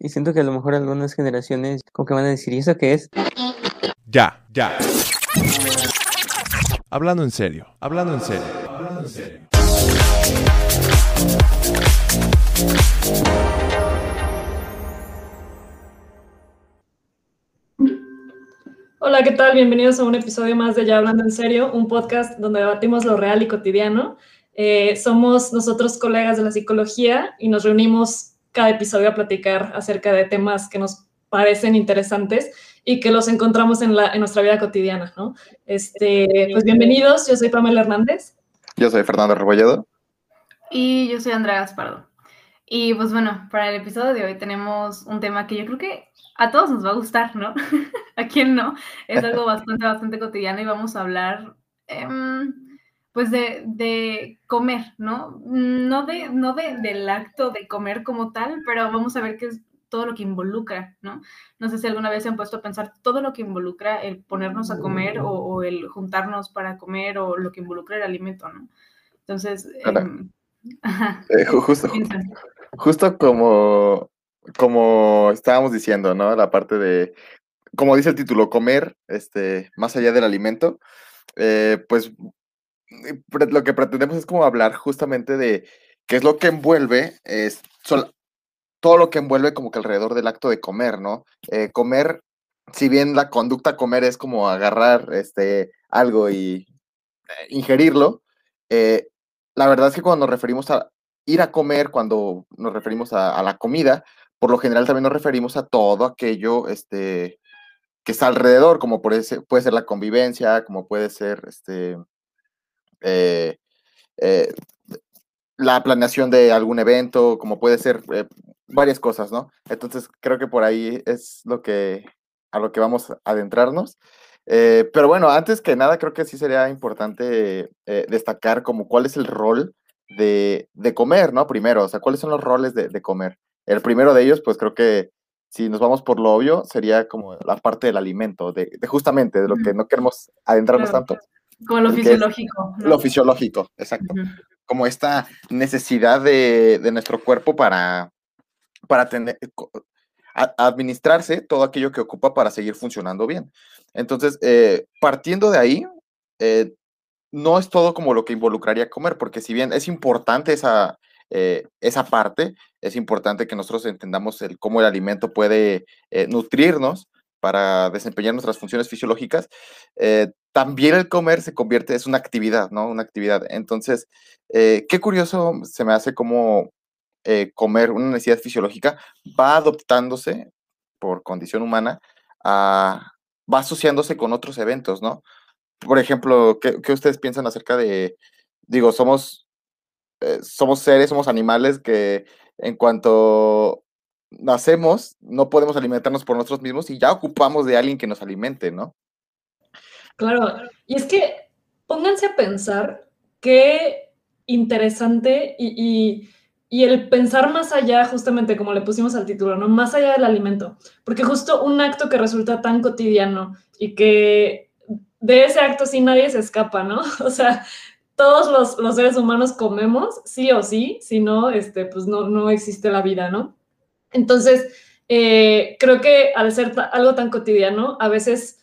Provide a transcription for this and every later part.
Y siento que a lo mejor algunas generaciones como que van a decir, ¿y eso qué es? Ya, ya. Hablando en serio, hablando en serio, hablando en serio. Hola, ¿qué tal? Bienvenidos a un episodio más de Ya Hablando en Serio, un podcast donde debatimos lo real y cotidiano. Eh, somos nosotros colegas de la psicología y nos reunimos cada episodio a platicar acerca de temas que nos parecen interesantes y que los encontramos en, la, en nuestra vida cotidiana, ¿no? Este, pues bienvenidos, yo soy Pamela Hernández. Yo soy Fernando Rebolledo. Y yo soy Andrea Gaspardo. Y pues bueno, para el episodio de hoy tenemos un tema que yo creo que a todos nos va a gustar, ¿no? ¿A quién no? Es algo bastante, bastante cotidiano y vamos a hablar, em, pues, de, de comer, ¿no? No, de, no de, del acto de comer como tal, pero vamos a ver qué es todo lo que involucra, ¿no? No sé si alguna vez se han puesto a pensar todo lo que involucra el ponernos a comer o, o el juntarnos para comer o lo que involucra el alimento, ¿no? Entonces, em, ajá, Eh, ju- justo, justo como, como estábamos diciendo, ¿no? La parte de, como dice el título, comer, este, más allá del alimento, eh, pues lo que pretendemos es como hablar justamente de qué es lo que envuelve, es, todo lo que envuelve como que alrededor del acto de comer, ¿no? Eh, comer, si bien la conducta comer es como agarrar este, algo y eh, ingerirlo, eh, la verdad es que cuando nos referimos a ir a comer, cuando nos referimos a, a la comida, por lo general también nos referimos a todo aquello este, que está alrededor, como puede ser, puede ser la convivencia, como puede ser este, eh, eh, la planeación de algún evento, como puede ser eh, varias cosas, ¿no? Entonces creo que por ahí es lo que a lo que vamos a adentrarnos. Pero bueno, antes que nada, creo que sí sería importante destacar como cuál es el rol de, de comer, ¿no? Primero, o sea, cuáles son los roles de, de comer. El primero de ellos, pues creo que si nos vamos por lo obvio, sería como la parte del alimento, de, de justamente de lo que no queremos adentrarnos Claro. tanto. Como lo fisiológico, ¿no? Lo fisiológico, exacto como esta necesidad de, de nuestro cuerpo para, para tener, a- administrarse todo aquello que ocupa para seguir funcionando bien. Entonces, eh, partiendo de ahí, eh, no es todo como lo que involucraría comer, porque si bien es importante esa, eh, esa parte, es importante que nosotros entendamos el, cómo el alimento puede eh, nutrirnos para desempeñar nuestras funciones fisiológicas, eh, también el comer se convierte, es una actividad, ¿no? Una actividad. Entonces, eh, qué curioso se me hace cómo eh, comer una necesidad fisiológica va adoptándose por condición humana, va asociándose con otros eventos, ¿no? Por ejemplo, ¿qué, qué ustedes piensan acerca de, digo, somos, eh, somos seres, somos animales que en cuanto nacemos, no podemos alimentarnos por nosotros mismos y ya ocupamos de alguien que nos alimente, ¿no? Claro, y es que pónganse a pensar qué interesante y, y- el pensar más allá, justamente como le pusimos al título, ¿no? Más allá del alimento, porque justo un acto que resulta tan cotidiano y que de ese acto sí nadie se escapa, ¿no? O sea, todos los, los seres humanos comemos, sí o sí, si no, este, pues no, no existe la vida, ¿no? Entonces, eh, creo que al ser algo tan cotidiano, a veces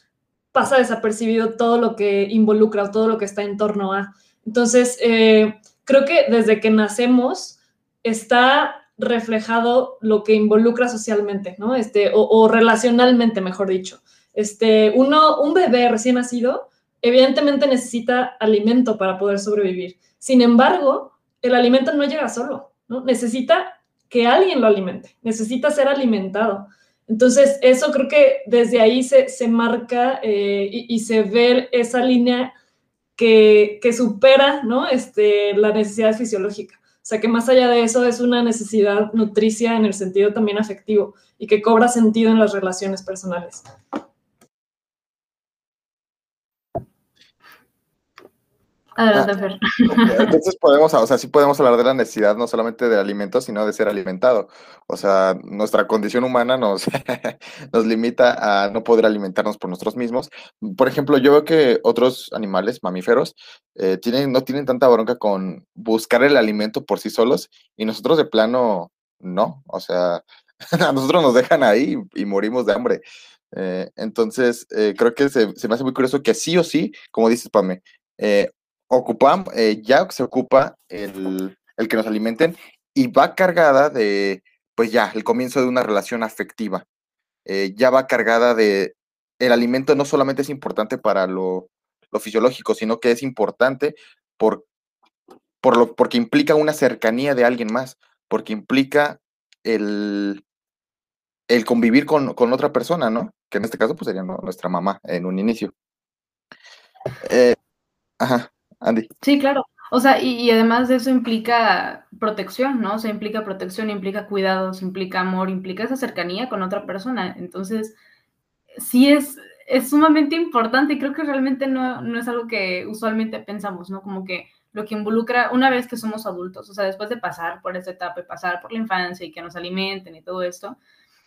pasa desapercibido todo lo que involucra o todo lo que está en torno a. Entonces, eh, creo que desde que nacemos está reflejado lo que involucra socialmente, ¿no? Este, o, o relacionalmente, mejor dicho. Este, uno, un bebé recién nacido, evidentemente necesita alimento para poder sobrevivir. Sin embargo, el alimento no llega solo, ¿no? Necesita que alguien lo alimente, necesita ser alimentado. Entonces, eso creo que desde ahí se, se marca eh, y, y, se ve esa línea que, que supera ¿no? este, la necesidad fisiológica. O sea, que más allá de eso es una necesidad nutricia en el sentido también afectivo y que cobra sentido en las relaciones personales. Adelante, Entonces podemos, o sea, sí podemos hablar de la necesidad no solamente de alimento, sino de ser alimentado. O sea, nuestra condición humana nos, nos limita a no poder alimentarnos por nosotros mismos. Por ejemplo, yo veo que otros animales, mamíferos, eh, tienen, no tienen tanta bronca con buscar el alimento por sí solos y nosotros de plano no. O sea, a nosotros nos dejan ahí y, morimos de hambre. Eh, entonces, eh, creo que se, se, me hace muy curioso que sí o sí, como dices, Pame, eh, ocupamos, eh, ya se ocupa el, que nos alimenten y va cargada de, pues ya, el comienzo de una relación afectiva. Eh, ya va cargada de, el alimento no solamente es importante para lo, fisiológico, sino que es importante por, por lo, porque implica una cercanía de alguien más, porque implica el, el convivir con, otra persona, ¿no? Que en este caso pues sería nuestra mamá en un inicio. Eh, ajá. Andy. Sí, claro. O sea, y, además de eso implica protección, ¿no? O sea, implica protección, implica cuidados, implica amor, implica esa cercanía con otra persona. Entonces, sí es, es sumamente importante y creo que realmente no, no es algo que usualmente pensamos, ¿no? Como que lo que involucra una vez que somos adultos, o sea, después de pasar por esa etapa y pasar por la infancia y que nos alimenten y todo esto,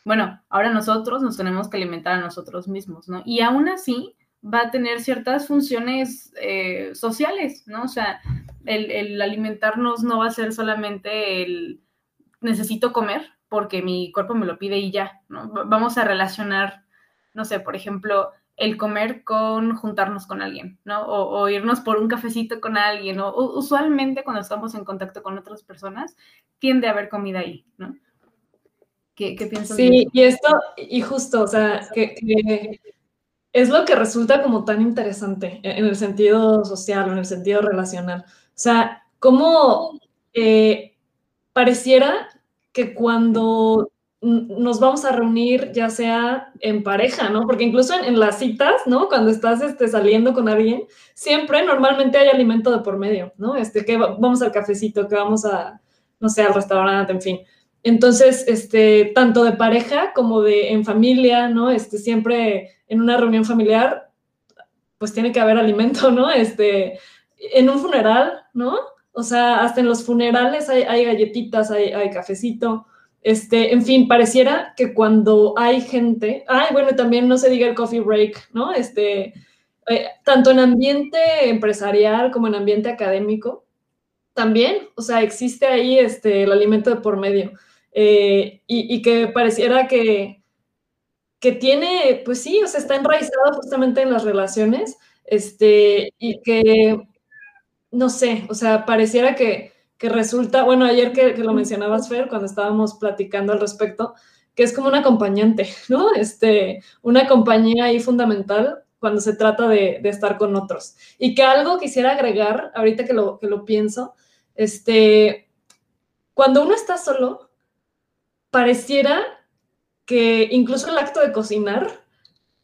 bueno, ahora nosotros nos tenemos que alimentar a nosotros mismos, ¿no? Y aún así, va a tener ciertas funciones eh, sociales, ¿no? O sea, el, alimentarnos no va a ser solamente el necesito comer porque mi cuerpo me lo pide y ya, ¿no? Vamos a relacionar, no sé, por ejemplo, el comer con juntarnos con alguien, ¿no? O, irnos por un cafecito con alguien, o, usualmente cuando estamos en contacto con otras personas, tiende a haber comida ahí, ¿no? ¿Qué, qué piensas? Sí, y esto, y justo, o sea, que es lo que resulta como tan interesante en el sentido social o en el sentido relacional. O sea, cómo eh, pareciera que cuando nos vamos a reunir, ya sea en pareja, ¿no? Porque incluso en, las citas, ¿no? Cuando estás este, saliendo con alguien, siempre normalmente hay alimento de por medio, ¿no? Este, que vamos al cafecito, que vamos a, no sé, al restaurante, en fin. Entonces, este, tanto de pareja como de en familia, ¿no? Este, siempre en una reunión familiar, pues tiene que haber alimento, ¿no? Este, en un funeral, ¿no? O sea, hasta en los funerales hay, galletitas, hay, cafecito. Este, en fin, pareciera que cuando hay gente, ay, bueno, también no se diga el coffee break, ¿no? Este, eh, tanto en ambiente empresarial como en ambiente académico, también, o sea, existe ahí este, el alimento de por medio. Eh, y, que pareciera que, que tiene, pues sí, o sea, está enraizado justamente en las relaciones, este, y que, no sé, o sea, pareciera que, que resulta, bueno, ayer que, lo mencionabas, Fer, cuando estábamos platicando al respecto, que es como un acompañante, ¿no? Este, una compañía ahí fundamental cuando se trata de, de, estar con otros. Y que algo quisiera agregar, ahorita que lo, que lo pienso, este, cuando uno está solo, pareciera que incluso el acto de cocinar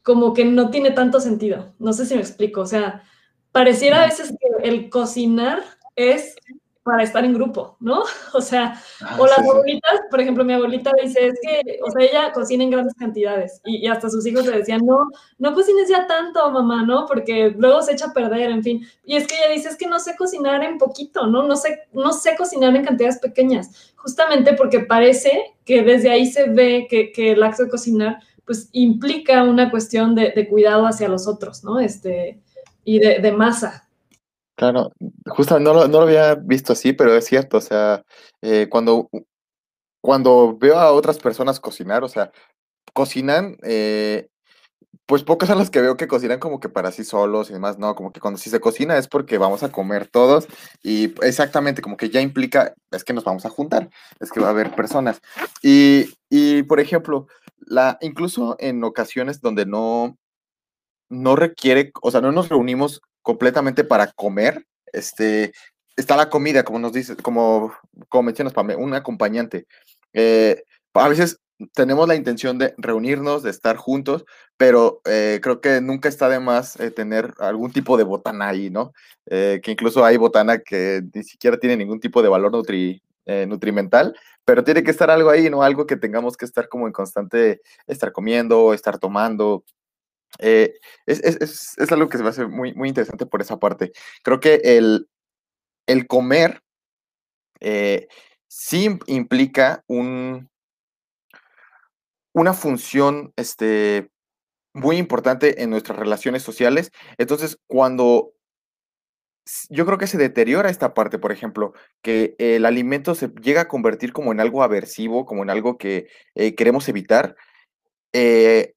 como que no tiene tanto sentido. No sé si me explico. O sea, pareciera a veces que el cocinar es para estar en grupo, ¿no? O sea, ah, o las abuelitas, por ejemplo, mi abuelita dice, es que, o sea, ella cocina en grandes cantidades y, hasta sus hijos le decían, no, no cocines ya tanto, mamá, ¿no? Porque luego se echa a perder, en fin. Y es que ella dice, es que no sé cocinar en poquito, ¿no? No sé, no sé cocinar en cantidades pequeñas, justamente porque parece que desde ahí se ve que, que el acto de cocinar, pues, implica una cuestión de, de cuidado hacia los otros, ¿no? Este, y de, de masa, Claro, justamente no lo, había visto así, pero es cierto, o sea, eh, cuando, cuando veo a otras personas cocinar, o sea, cocinan, eh, pues pocas son las que veo que cocinan como que para sí solos y demás, no, como que cuando si se cocina es porque vamos a comer todos y exactamente como que ya implica, es que nos vamos a juntar, es que va a haber personas. Y, y por ejemplo, la, incluso en ocasiones donde no, no requiere, o sea, no nos reunimos completamente para comer, este, está la comida, como nos dice, como, como mencionas, un acompañante. Eh, a veces tenemos la intención de reunirnos, de estar juntos, pero eh, creo que nunca está de más eh, tener algún tipo de botana ahí, ¿no? Eh, que incluso hay botana que ni siquiera tiene ningún tipo de valor nutri, nutrimental, pero tiene que estar algo ahí, ¿no? Algo que tengamos que estar como en constante, estar comiendo, estar tomando. Es, es, es, algo que se me hace muy, muy interesante por esa parte. Creo que el, el comer sí implica un, una función este, muy importante en nuestras relaciones sociales. Entonces, cuando yo creo que se deteriora esta parte, por ejemplo, que el alimento se llega a convertir como en algo aversivo, como en algo que eh, queremos evitar, eh,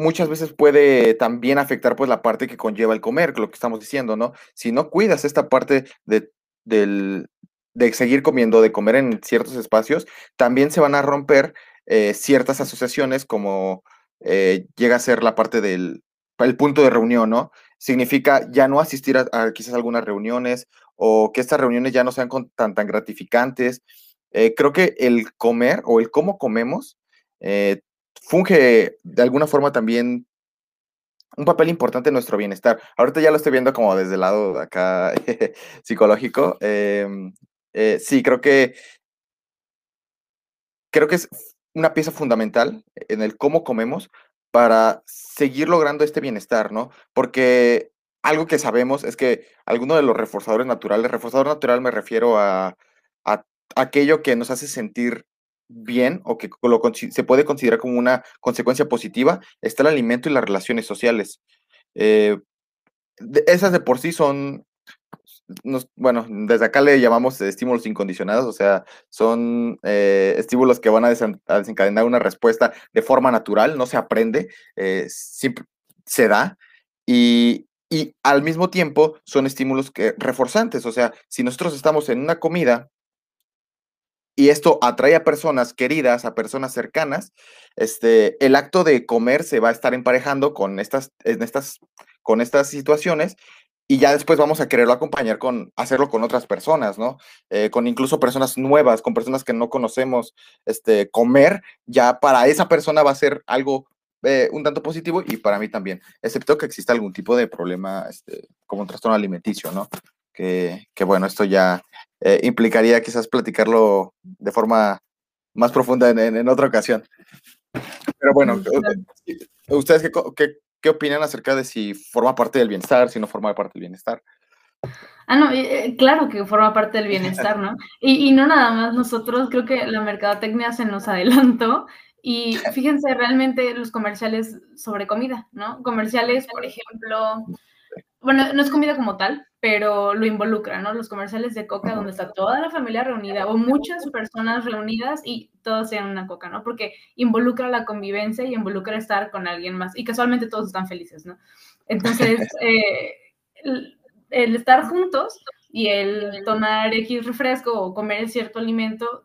muchas veces puede también afectar pues la parte que conlleva el comer, lo que estamos diciendo, ¿no? Si no cuidas esta parte de, del, de seguir comiendo, de comer en ciertos espacios, también se van a romper eh, ciertas asociaciones como eh, llega a ser la parte del el punto de reunión, ¿no? Significa ya no asistir a, quizás algunas reuniones o que estas reuniones ya no sean tan, tan gratificantes. Eh, creo que el comer o el cómo comemos funge de alguna forma también un papel importante en nuestro bienestar. Ahorita ya lo estoy viendo como desde el lado de acá psicológico. Em, sí, creo que creo que es una pieza fundamental en el cómo comemos para seguir logrando este bienestar, ¿no? Porque algo que sabemos es que alguno de los reforzadores naturales, reforzador natural me refiero a, aquello que nos hace sentir bien o que se puede considerar como una consecuencia positiva, está el alimento y las relaciones sociales. Eh, esas de por sí son bueno, desde acá le llamamos estímulos incondicionados, o sea, son eh, estímulos que van a, desencadenar una respuesta de forma natural, no se aprende, eh, se da, y, y, al mismo tiempo son estímulos que, reforzantes, o sea, si nosotros estamos en una comida y esto atrae a personas queridas, a personas cercanas, este, el acto de comer se va a estar emparejando con estas, en estas, con estas situaciones y ya después vamos a quererlo acompañar con hacerlo con otras personas, ¿no? Eh, con incluso personas nuevas, con personas que no conocemos, este, comer, ya para esa persona va a ser algo eh, un tanto positivo y para mí también, excepto que exista algún tipo de problema este, como un trastorno alimenticio, ¿no? Que, que bueno, esto ya eh, implicaría quizás platicarlo de forma más profunda en, en, otra ocasión. Pero bueno, ¿ustedes qué, qué, ¿Qué opinan acerca de si forma parte del bienestar, si no forma parte del bienestar? Ah, no, eh, claro que forma parte del bienestar, ¿no? Y, no nada más nosotros, creo que la mercadotecnia se nos adelantó y fíjense realmente los comerciales sobre comida, ¿no? Comerciales, por ejemplo, bueno, no es comida como tal, pero lo involucra, ¿no? Los comerciales de coca donde está toda la familia reunida o muchas personas reunidas y todos sean una coca, ¿no? Porque involucra la convivencia y involucra estar con alguien más y casualmente todos están felices, ¿no? Entonces, eh, el, el, estar juntos y el tomar X refresco o comer cierto alimento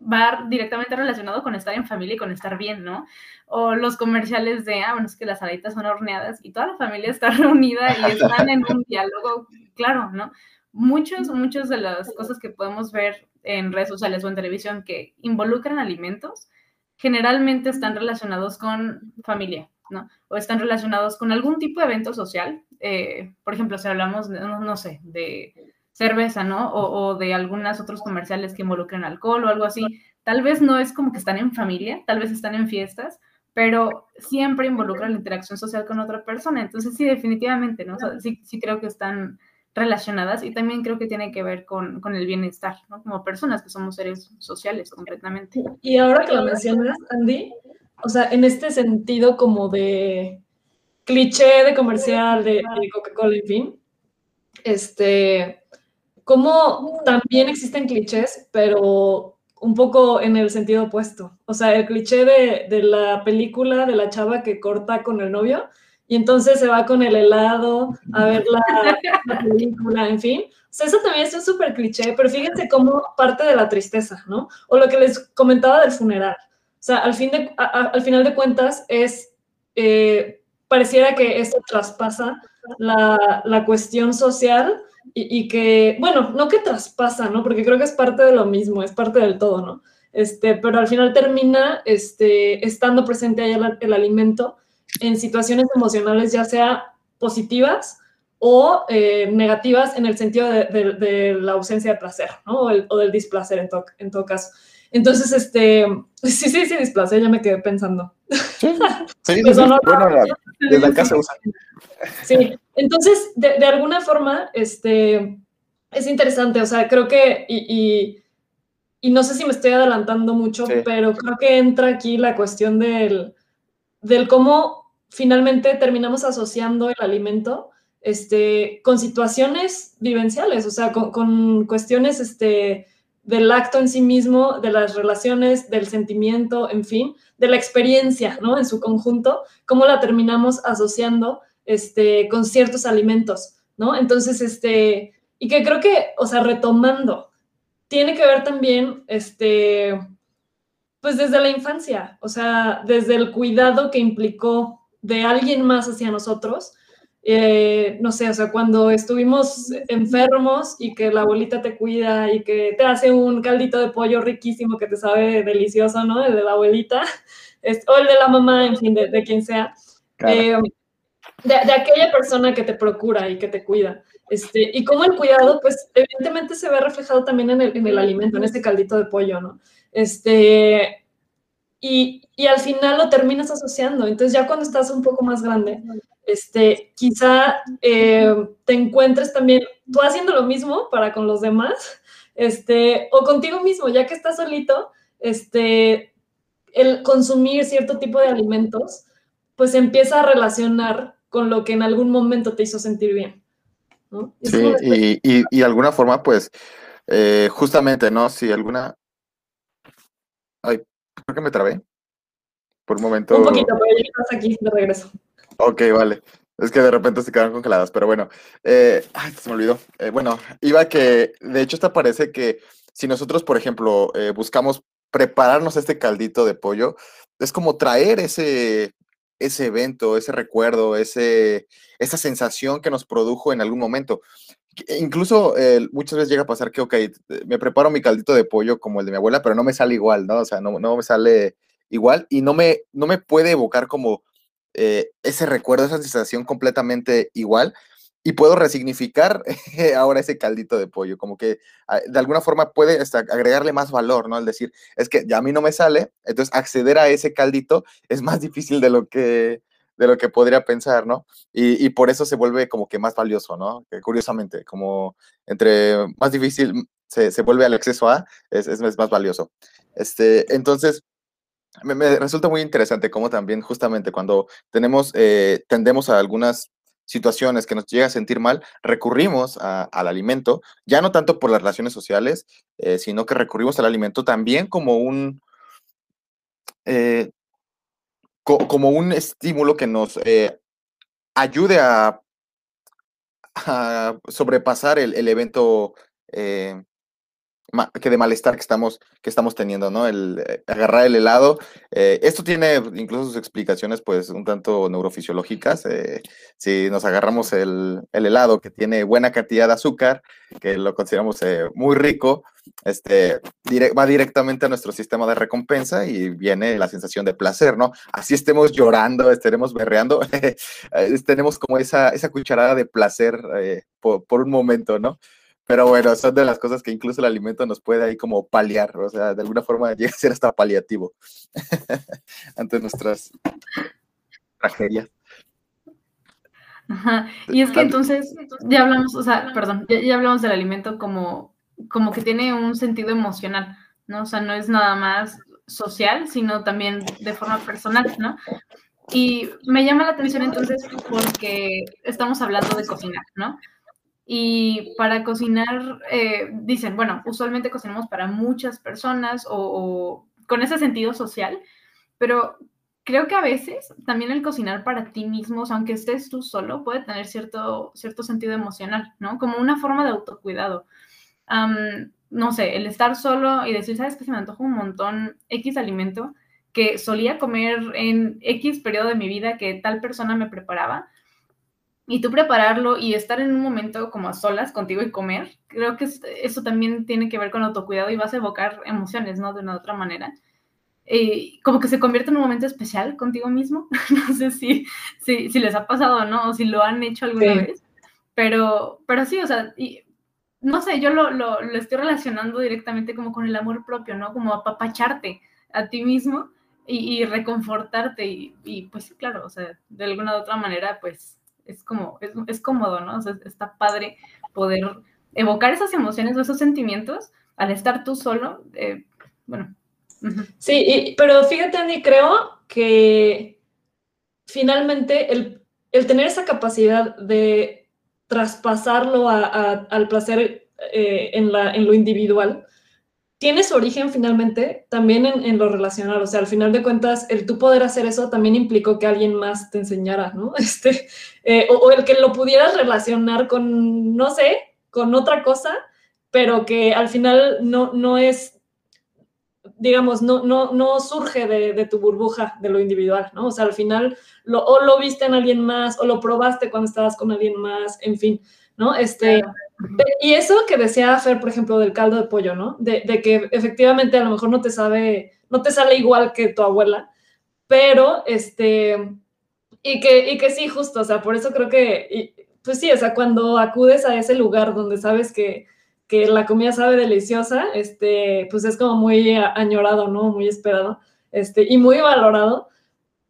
va directamente relacionado con estar en familia y con estar bien, ¿no? O los comerciales de, ah, bueno, es que las alitas son horneadas y toda la familia está reunida y están en un diálogo, claro, ¿no? Muchos, muchas de las cosas que podemos ver en redes sociales o en televisión que involucran alimentos, generalmente están relacionados con familia, ¿no? O están relacionados con algún tipo de evento social. Eh, por ejemplo, si hablamos, no, no sé, de cerveza, ¿no? O, de algunos otros comerciales que involucren alcohol o algo así. Tal vez no es como que están en familia, tal vez están en fiestas, pero siempre involucra la interacción social con otra persona. Entonces, sí, definitivamente, ¿no? sí, sí creo que están relacionadas y también creo que tiene que ver con, con, el bienestar, ¿no? Como personas que somos seres sociales completamente. Y ahora que lo mencionas, Andy, o sea, en este sentido como de cliché de comercial de, de Coca-Cola, en fin, este, como también existen clichés, pero un poco en el sentido opuesto. O sea, el cliché de, la película de la chava que corta con el novio y entonces se va con el helado a ver la, película, en fin. O sea, eso también es un súper cliché, pero fíjense cómo parte de la tristeza, ¿no? O lo que les comentaba del funeral. O sea, al, fin de, al final de cuentas es, eh, pareciera que esto traspasa la, la cuestión social y, que, bueno, no que traspasa, ¿no? Porque creo que es parte de lo mismo, es parte del todo, ¿no? este, pero al final termina este, estando presente ahí el, alimento en situaciones emocionales, ya sea positivas o eh, negativas en el sentido de, la ausencia de placer, ¿no? O, o del displacer en, to- en todo caso. Entonces, este, sí, sí, sí, displacer, ya me quedé pensando. Sí, sí, sí, Pues, sí. no, Bueno, la- desde acá se usa. Sí, entonces, de, de alguna forma, este, es interesante, o sea, creo que, y, y, y no sé si me estoy adelantando mucho, Sí. pero creo que entra aquí la cuestión del, del cómo finalmente terminamos asociando el alimento este, con situaciones vivenciales, o sea, con, con cuestiones este, del acto en sí mismo, de las relaciones, del sentimiento, en fin, de la experiencia, ¿no? En su conjunto, cómo la terminamos asociando este, con ciertos alimentos, ¿no? Entonces, este, y que creo que, o sea, retomando, tiene que ver también, este, pues desde la infancia, o sea, desde el cuidado que implicó de alguien más hacia nosotros. Eh, no sé, o sea, cuando estuvimos enfermos y que la abuelita te cuida y que te hace un caldito de pollo riquísimo que te sabe delicioso, ¿no? El de la abuelita, es- o el de la mamá, en fin, de, de quien sea. Claro. Eh, de, de aquella persona que te procura y que te cuida. Este, y como el cuidado, pues evidentemente se ve reflejado también en el, en el alimento, en este caldito de pollo, ¿no? Este, y, y al final lo terminas asociando. Entonces ya cuando estás un poco más grande, este, quizá eh, te encuentres también tú haciendo lo mismo para con los demás, este, o contigo mismo, ya que estás solito, este, el consumir cierto tipo de alimentos, pues empieza a relacionar con lo que en algún momento te hizo sentir bien. Sí, y, y de alguna forma, pues, eh, justamente, ¿no? Si alguna... Ay, creo que me trabé. Por un momento... Un poquito, pero ya estás aquí de regreso. Ok, vale. Es que de repente se quedaron congeladas, pero bueno. eh, ay, se me olvidó. Eh, bueno, iba que, de hecho, esta parece que si nosotros, por ejemplo, eh, buscamos prepararnos este caldito de pollo, es como traer ese, ese evento, ese recuerdo, ese, esa sensación que nos produjo en algún momento. Que Incluso eh, muchas veces llega a pasar que, ok, me preparo mi caldito de pollo como el de mi abuela, pero no me sale igual, ¿no? O sea, no, no me sale igual y no me, no me puede evocar como eh, ese recuerdo, esa sensación completamente igual y puedo resignificar ahora ese caldito de pollo, como que ah, de alguna forma puede agregarle más valor, ¿no? Al decir, es que ya a mí no me sale, entonces acceder a ese caldito es más difícil de lo que, de lo que podría pensar, ¿no? Y, por eso se vuelve como que más valioso, ¿no? Curiosamente, como entre más difícil se, se vuelve al acceso a, es, es más valioso. Este, entonces, me, resulta muy interesante cómo también justamente cuando tenemos, eh, tendemos a algunas situaciones que nos llega a sentir mal, recurrimos al alimento, ya no tanto por las relaciones sociales, eh, sino que recurrimos al alimento también como un, eh, co- como un estímulo que nos eh, ayude a, sobrepasar el, el evento eh, que de malestar que estamos, que estamos teniendo, ¿no? El eh, agarrar el helado. eh, esto tiene incluso sus explicaciones, pues, un tanto neurofisiológicas. eh, si nos agarramos el, el helado que tiene buena cantidad de azúcar, que lo consideramos muy rico, este, dire- va directamente a nuestro sistema de recompensa y viene la sensación de placer, ¿no? Así estemos llorando, estaremos berreando, tenemos como esa, esa cucharada de placer por, por un momento, ¿no? Pero bueno, son de las cosas que incluso el alimento nos puede ahí como paliar, o sea, de alguna forma llega a ser hasta paliativo ante nuestras tragedias. Ajá. Y es que entonces ya hablamos, o sea, perdón, ya, ya hablamos del alimento como, como que tiene un sentido emocional, ¿no? O sea, no es nada más social, sino también de forma personal, ¿no? Y me llama la atención entonces porque estamos hablando de cocinar, ¿no? Y para cocinar, eh, dicen, bueno, usualmente cocinamos para muchas personas o, con ese sentido social, pero creo que a veces también el cocinar para ti mismo, aunque estés tú solo, puede tener cierto, cierto sentido emocional, ¿no? Como una forma de autocuidado. Am, no sé, el estar solo y decir, ¿sabes qué? Se me antoja un montón X alimento que solía comer en X periodo de mi vida que tal persona me preparaba. Y tú prepararlo y estar en un momento como a solas contigo y comer, creo que eso también tiene que ver con autocuidado y vas a evocar emociones, ¿no? De una otra manera. Eh, como que se convierte en un momento especial contigo mismo. no sé si, si, si, les ha pasado o no, o si lo han hecho alguna vez, pero, pero sí, o sea, y, no sé, yo lo, lo, lo, estoy relacionando directamente como con el amor propio, ¿no? Como apapacharte a ti mismo y, y reconfortarte y, y, pues claro, o sea, de alguna u otra manera, pues es como, es, es cómodo, ¿no? O sea, está padre poder evocar esas emociones o esos sentimientos al estar tú solo, eh, bueno. Sí, pero fíjate, Andy, creo que finalmente el, el tener esa capacidad de traspasarlo a, al placer eh, en, la, en lo individual, tiene su origen finalmente también en, lo relacional. O sea, al final de cuentas, el tú poder hacer eso también implicó que alguien más te enseñara, ¿no? Este, eh, o, el que lo pudieras relacionar con, no sé, con otra cosa, pero que al final no, no es, digamos, no, no, no surge de, tu burbuja de lo individual, ¿no? O sea, al final lo, o lo viste en alguien más, o lo probaste cuando estabas con alguien más, en fin, ¿no? Este. Y eso que decía Fer, por ejemplo, del caldo de pollo, ¿no? De, de, que efectivamente a lo mejor no te sabe, no te sale igual que tu abuela, pero este, y que, y que sí, justo, o sea, por eso creo que, y, pues sí, o sea, cuando acudes a ese lugar donde sabes que, que la comida sabe deliciosa, este, pues es como muy añorado, ¿no? Muy esperado, este, y muy valorado.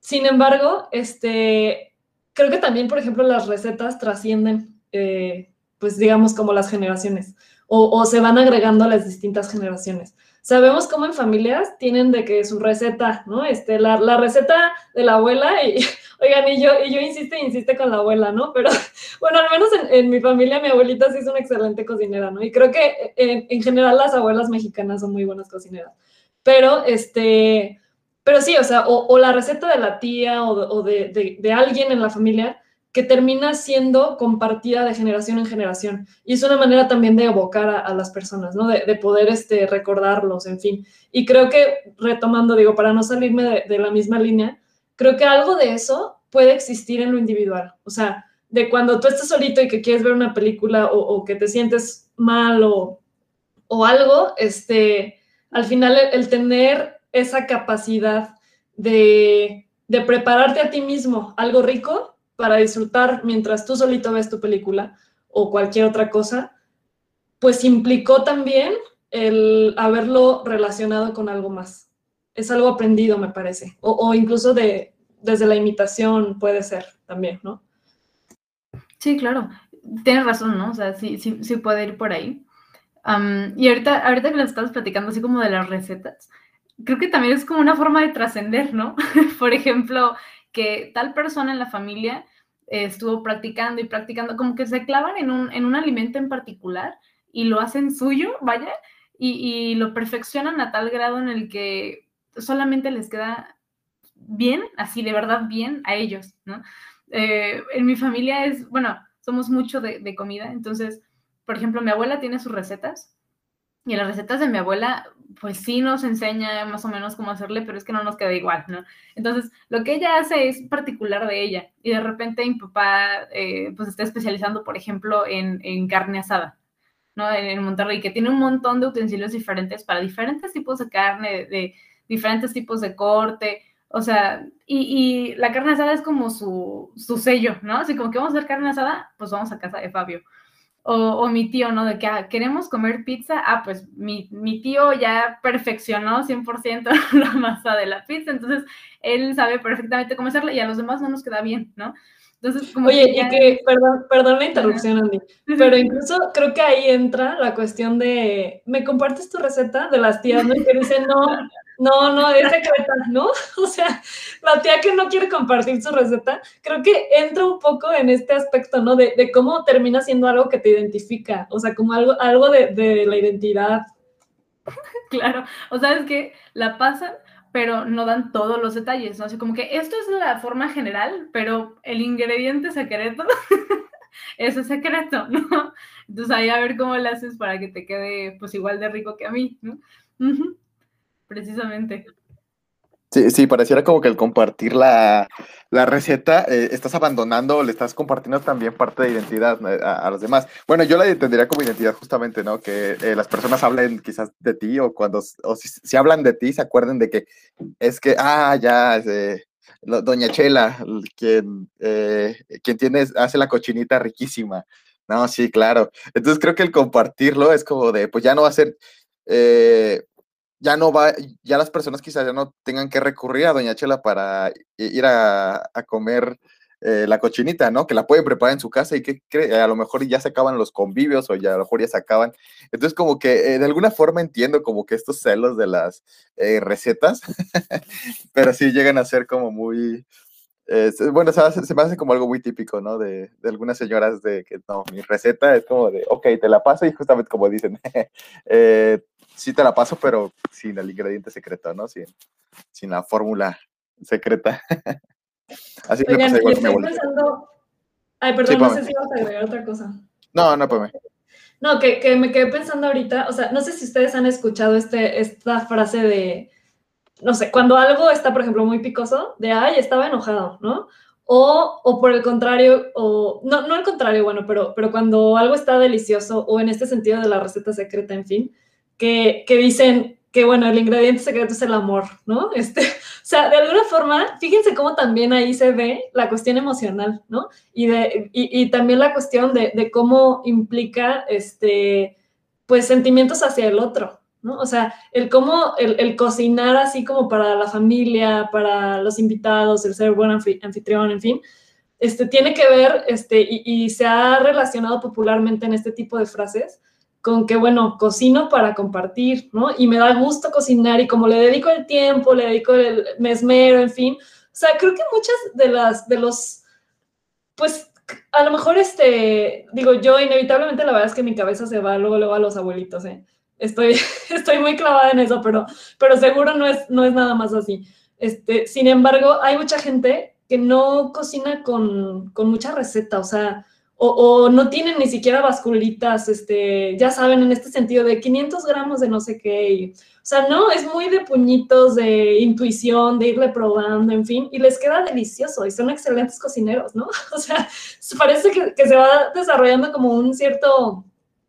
Sin embargo, este, creo que también, por ejemplo, las recetas trascienden. Eh, pues digamos, como las generaciones, o, se van agregando las distintas generaciones. Sabemos cómo en familias tienen de que su receta, ¿no? Este, la, la receta de la abuela, y oigan, y yo, y yo insiste e insiste con la abuela, ¿no? Pero bueno, al menos en, mi familia, mi abuelita sí es una excelente cocinera, ¿no? Y creo que en, en general las abuelas mexicanas son muy buenas cocineras. Pero, este, pero sí, o sea, o, la receta de la tía o, de, de alguien en la familia que termina siendo compartida de generación en generación. Y es una manera también de evocar a, las personas, ¿no? De, de, poder este, recordarlos, en fin. Y creo que, retomando, digo, para no salirme de, la misma línea, creo que algo de eso puede existir en lo individual. O sea, de cuando tú estás solito y que quieres ver una película o, o que te sientes mal o, o algo, este, al final el, el tener esa capacidad de, de prepararte a ti mismo algo rico, para disfrutar mientras tú solito ves tu película o cualquier otra cosa, pues implicó también el haberlo relacionado con algo más. Es algo aprendido, me parece. O, incluso de, desde la imitación puede ser también, ¿no? Sí, claro. Tienes razón, ¿no? O sea, sí, sí, puede ir por ahí. Y ahorita, ahorita que lo estás platicando así como de las recetas, creo que también es como una forma de trascender, ¿no? por ejemplo, que tal persona en la familia eh, estuvo practicando y practicando, como que se clavan en un, en un alimento en particular y lo hacen suyo, vaya, y, y, lo perfeccionan a tal grado en el que solamente les queda bien, así de verdad bien a ellos, ¿no? Eh, en mi familia es, bueno, somos mucho de, de comida, entonces, por ejemplo, mi abuela tiene sus recetas y en las recetas de mi abuela, pues sí nos enseña más o menos cómo hacerle, pero es que no nos queda igual, ¿no? Entonces, lo que ella hace es particular de ella. Y de repente mi papá, eh, pues está especializando, por ejemplo, en, en carne asada, ¿no? En, en, Monterrey, que tiene un montón de utensilios diferentes para diferentes tipos de carne, de, diferentes tipos de corte. O sea, y, y, la carne asada es como su, su sello, ¿no? Así como que vamos a hacer carne asada, pues vamos a casa de Fabio. O, o, mi tío, ¿no? De que ah, queremos comer pizza, ah, pues mi, mi tío ya perfeccionó 100% la masa de la pizza, entonces él sabe perfectamente cómo hacerla y a los demás no nos queda bien, ¿no? Entonces, como Oye, que ya... y que, perdón, perdón la interrupción, Andy, pero incluso creo que ahí entra la cuestión de, ¿me compartes tu receta de las tías, no? Que dicen, no, no, no, es secreta, ¿no? O sea, la tía que no quiere compartir su receta, creo que entra un poco en este aspecto, ¿no? De, cómo termina siendo algo que te identifica, o sea, como algo, algo de, la identidad. Claro, o sea, es que la pasan, pero no dan todos los detalles, ¿no? Así como que esto es la forma general, pero el ingrediente secreto, es secreto, ¿no? Entonces ahí a ver cómo lo haces para que te quede pues igual de rico que a mí, ¿no? Uh precisamente. Sí, sí, pareciera como que al compartir la, la receta eh, estás abandonando le estás compartiendo también parte de identidad eh, a, los demás. Bueno, yo la entendería como identidad justamente, ¿no? Que eh, las personas hablen quizás de ti o cuando, o si, hablan de ti, se acuerden de que es que, ah, ya, eh, Doña Chela, quien, quien tiene, hace la cochinita riquísima. No, sí, claro. Entonces creo que el compartirlo es como de, pues ya no va a ser, eh, ya no va, ya las personas quizás ya no tengan que recurrir a Doña Chela para ir a, comer eh, la cochinita, ¿no? Que la pueden preparar en su casa y que a lo mejor ya se acaban los convivios o ya a lo mejor ya se acaban. Entonces como que eh, de alguna forma entiendo como que estos celos de las eh, recetas, pero sí llegan a ser como muy, bueno, se me hace como algo muy típico, ¿no? De, de algunas señoras de que no, mi receta es como de, ok, te la paso y justamente como dicen, eh, sí te la paso, pero sin el ingrediente secreto, ¿no? Sin, sin la fórmula secreta. Así me Oigan, mi estoy pensando. Ay, perdón, no Pame. sé si ibas a agregar otra cosa. No, no, pues No, que, que me quedé pensando ahorita, o sea, no sé si ustedes han escuchado este, esta frase de, no sé, cuando algo está, por ejemplo, muy picoso, de, ay, estaba enojado, ¿no? O, o por el contrario, o, no, no el contrario, bueno, pero, pero cuando algo está delicioso, o en este sentido de la receta secreta, en fin, que, que dicen que, bueno, el ingrediente secreto es el amor, ¿no? Este, o sea, de alguna forma, fíjense cómo también ahí se ve la cuestión emocional, ¿no? y, de, y, y también la cuestión de, de, cómo implica este, pues sentimientos hacia el otro, ¿no? O sea, el cómo, el, el, cocinar así como para la familia, para los invitados, el ser buen anfitrión, en fin, este, tiene que ver, este, y, y se ha relacionado popularmente en este tipo de frases, con que, bueno, cocino para compartir, ¿no? Y me da gusto cocinar y como le dedico el tiempo, le dedico el mesmero, en fin. O sea, creo que muchas de las, de los, pues a lo mejor este, digo yo, inevitablemente la verdad es que mi cabeza se va luego, luego a los abuelitos, ¿eh? Estoy, estoy muy clavada en eso, pero, pero seguro no es, no es nada más así. Este, sin embargo, hay mucha gente que no cocina con, con mucha receta, o sea, o, no tienen ni siquiera basculitas, este, ya saben, en este sentido de 500 gramos de no sé qué, o sea, no, es muy de puñitos, de intuición, de irle probando, en fin, y les queda delicioso, y son excelentes cocineros, ¿no? O sea, parece que, que se va desarrollando como un cierto,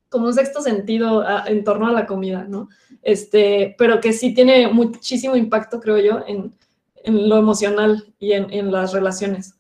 como un sexto sentido a, en torno a la comida, ¿no? Este, pero que sí tiene muchísimo impacto, creo yo, en, en lo emocional y en, en las relaciones.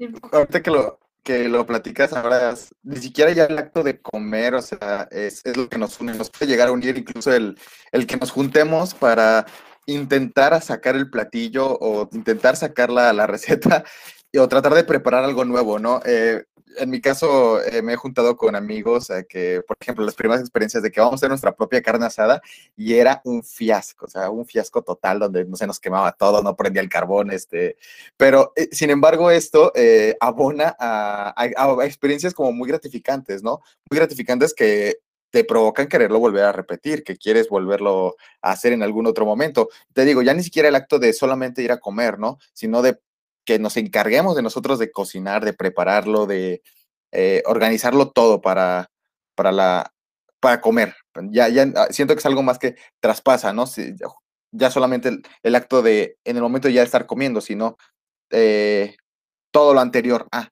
Ah. Ahorita que lo, que lo platicas ahora, ni siquiera ya el acto de comer, o sea, es, es, lo que nos une, nos puede llegar a unir incluso el, el que nos juntemos para intentar sacar el platillo o intentar sacar la, la receta o tratar de preparar algo nuevo, ¿no? Eh, en mi caso, eh, me he juntado con amigos eh, que, por ejemplo, las primeras experiencias de que vamos a hacer nuestra propia carne asada y era un fiasco, o sea, un fiasco total donde no se nos quemaba todo, no prendía el carbón, este, pero eh, sin embargo esto abona a, a, a, experiencias como muy gratificantes, ¿no? Muy gratificantes que te provocan quererlo volver a repetir, que quieres volverlo a hacer en algún otro momento. Te digo, ya ni siquiera el acto de solamente ir a comer, ¿no? Sino de que nos encarguemos de nosotros de cocinar, de prepararlo, de eh, organizarlo todo para, para, la, para comer. Ya, ya siento que es algo más que traspasa, ¿no? Si, ya solamente el, acto de, en el momento ya estar comiendo, sino eh, todo lo anterior. Ah,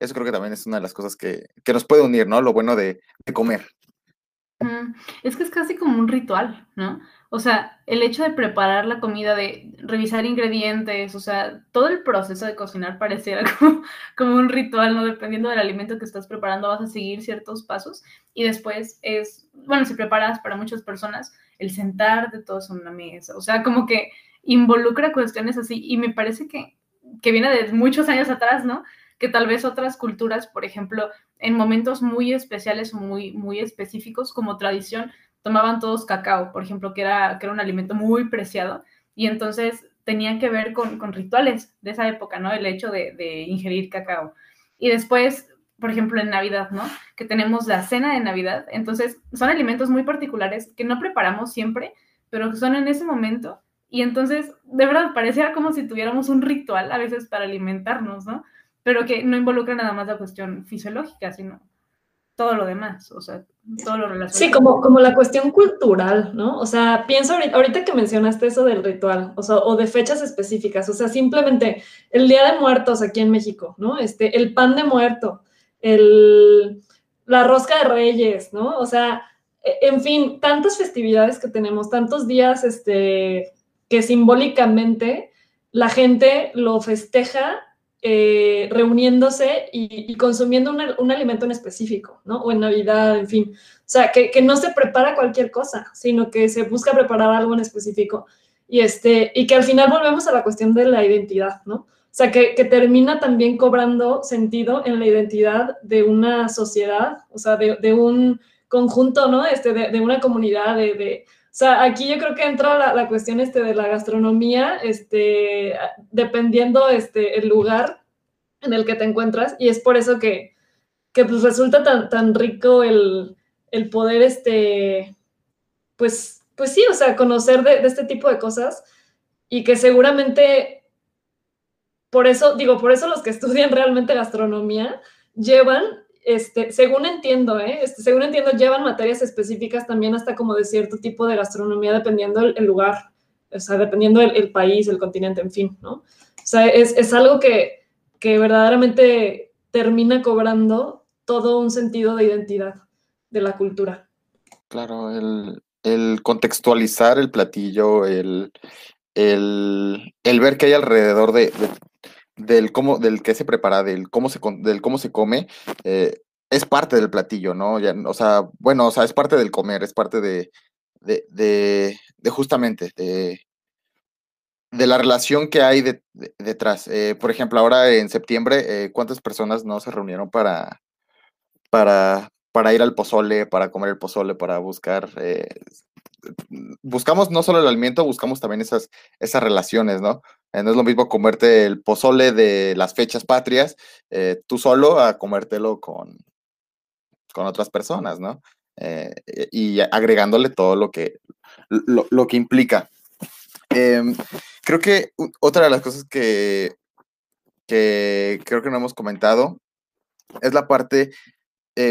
eso creo que también es una de las cosas que, que nos puede unir, ¿no? Lo bueno de, de comer. Es que es casi como un ritual, ¿no? O sea, el hecho de preparar la comida, de revisar ingredientes, o sea, todo el proceso de cocinar pareciera como, como, un ritual, ¿no? Dependiendo del alimento que estás preparando, vas a seguir ciertos pasos y después es, bueno, si preparas para muchas personas, el sentar de todos en una mesa, o sea, como que involucra cuestiones así y me parece que, que viene de muchos años atrás, ¿no? que tal vez otras culturas, por ejemplo, en momentos muy especiales o muy, muy específicos, como tradición, tomaban todos cacao, por ejemplo, que era, que era un alimento muy preciado, y entonces tenía que ver con, con rituales de esa época, ¿no? El hecho de, de, ingerir cacao. Y después, por ejemplo, en Navidad, ¿no? Que tenemos la cena de Navidad, entonces son alimentos muy particulares que no preparamos siempre, pero que son en ese momento, y entonces, de verdad, parecía como si tuviéramos un ritual a veces para alimentarnos, ¿no? pero que no involucra nada más la cuestión fisiológica, sino todo lo demás, o sea, todo lo relacionado. Sí, como, como la cuestión cultural, ¿no? O sea, pienso ahorita, que mencionaste eso del ritual, o sea, o de fechas específicas, o sea, simplemente el Día de Muertos aquí en México, ¿no? Este, el pan de muerto, el, la rosca de reyes, ¿no? O sea, e, en fin, tantas festividades que tenemos, tantos días, este, que simbólicamente la gente lo festeja eh, reuniéndose y, consumiendo un, alimento en específico, ¿no? O en Navidad, en fin. O sea, que, no se prepara cualquier cosa, sino que se busca preparar algo en específico. Y, este, y que al final volvemos a la cuestión de la identidad, ¿no? O sea, que, termina también cobrando sentido en la identidad de una sociedad, o sea, de, un conjunto, ¿no? Este, de, una comunidad, de, sea, aquí yo creo que entra la, cuestión este de la gastronomía, este, dependiendo este, el lugar en el que te encuentras, y es por eso que, pues resulta tan, tan rico el, poder, este, pues, pues sí, o sea, conocer de, de este tipo de cosas, y que seguramente, por eso, digo, por eso los que estudian realmente gastronomía llevan este, según entiendo, ¿eh? este, según entiendo, llevan materias específicas también hasta como de cierto tipo de gastronomía, dependiendo el, lugar, o sea, dependiendo el, país, el continente, en fin, ¿no? O sea, es, algo que, que, verdaderamente termina cobrando todo un sentido de identidad de la cultura. Claro, el, contextualizar el platillo, el, el, el, ver que hay alrededor de, del cómo, del que se prepara, del cómo se, del cómo se come, eh, es parte del platillo, ¿no? Ya, o sea, bueno, o sea, es parte del comer, es parte de, de, de, justamente, de, de la relación que hay detrás. Eh, por ejemplo, ahora en septiembre, eh, ¿cuántas personas no se reunieron para, para, para ir al pozole, para comer el pozole, para buscar buscamos no solo el alimento, buscamos también esas, esas relaciones, ¿no? Eh, no es lo mismo comerte el pozole de las fechas patrias eh, tú solo a comértelo con, con otras personas, ¿no? Eh, y agregándole todo lo que, lo, que implica. Em, creo que otra de las cosas que, que creo que no hemos comentado es la parte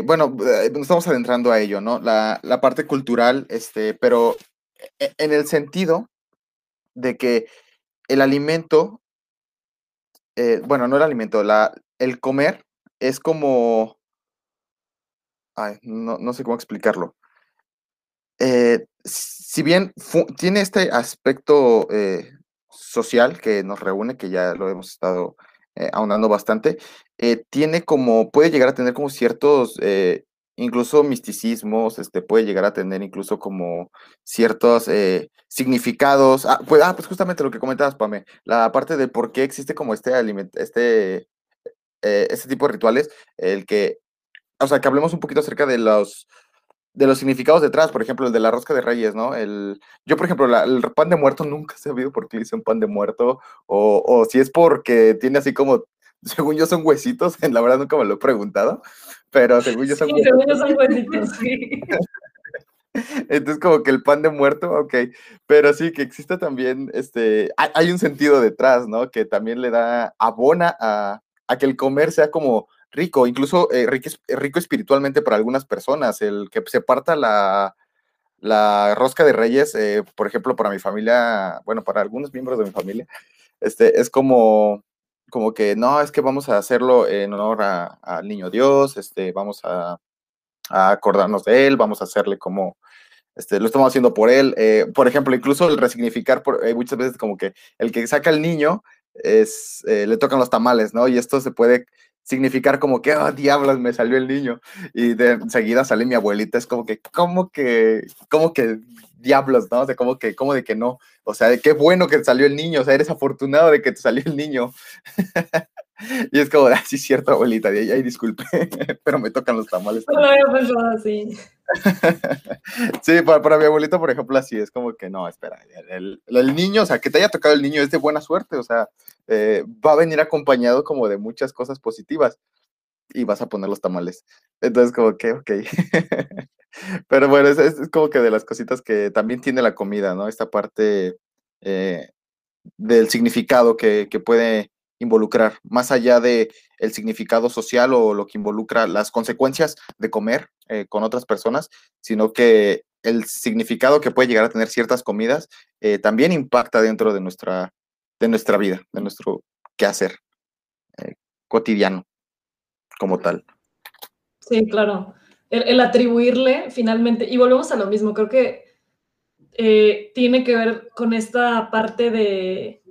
bueno, nos estamos adentrando a ello, ¿no? La, parte cultural, este, pero e, en el sentido de que el alimento, eh, bueno, no el alimento, la, el comer es como, ay, no, sé cómo explicarlo. si bien tiene este aspecto social que nos reúne, que ya lo hemos estado eh, ahondando bastante, eh, tiene como, puede llegar a tener como ciertos, eh, incluso misticismos, este, puede llegar a tener incluso como ciertos significados. Ah pues, ah, pues justamente lo que comentabas, Pame, la parte de por qué existe como este este, este tipo de rituales, el que, o sea, que hablemos un poquito acerca de los de los significados detrás, por ejemplo, el de la rosca de reyes, ¿no? El, yo, por ejemplo, el pan de muerto nunca he sabido por qué le dicen pan de muerto, o, o, si es porque tiene así como, según yo son huesitos, en la verdad nunca me lo he preguntado, pero según yo son sí, Según yo son huesitos, sí. Entonces, como que el pan de muerto, ok. Pero sí, que existe también, este, hay, un sentido detrás, ¿no? Que también le da, abona a, a que el comer sea como rico, incluso eh, rico, espiritualmente para algunas personas. El que se parta la, la rosca de reyes, eh, por ejemplo, para mi familia, bueno, para algunos miembros de mi familia, este, es como, como que no, es que vamos a hacerlo en honor al niño Dios, este, vamos a, acordarnos de él, vamos a hacerle como, este, lo estamos haciendo por él. Eh, por ejemplo, incluso el resignificar, por, muchas veces como que el que saca al niño es, le tocan los tamales, ¿no? Y esto se puede significar como que, oh, diablos, me salió el niño. Y de enseguida sale mi abuelita, es como que, ¿cómo que, cómo que diablos, no? O sea, como que, como de que no. O sea, qué bueno que salió el niño, o sea, eres afortunado de que te salió el niño. y es como, ah, sí, cierto, abuelita, de ahí, disculpe, pero me tocan los tamales. No lo había pensado así. sí, para, mi abuelito, por ejemplo, así es como que no, espera, el, el, niño, o sea, que te haya tocado el niño es de buena suerte, o sea, eh, va a venir acompañado como de muchas cosas positivas y vas a poner los tamales. Entonces, como que, ok. Pero bueno, es, es, como que de las cositas que también tiene la comida, ¿no? Esta parte eh, del significado que, que, puede involucrar, más allá de el significado social o lo que involucra las consecuencias de comer eh, con otras personas, sino que el significado que puede llegar a tener ciertas comidas eh, también impacta dentro de nuestra, de nuestra vida, de nuestro quehacer eh, cotidiano como tal. Sí, claro. El, atribuirle finalmente, y volvemos a lo mismo, creo que eh, tiene que ver con esta parte de,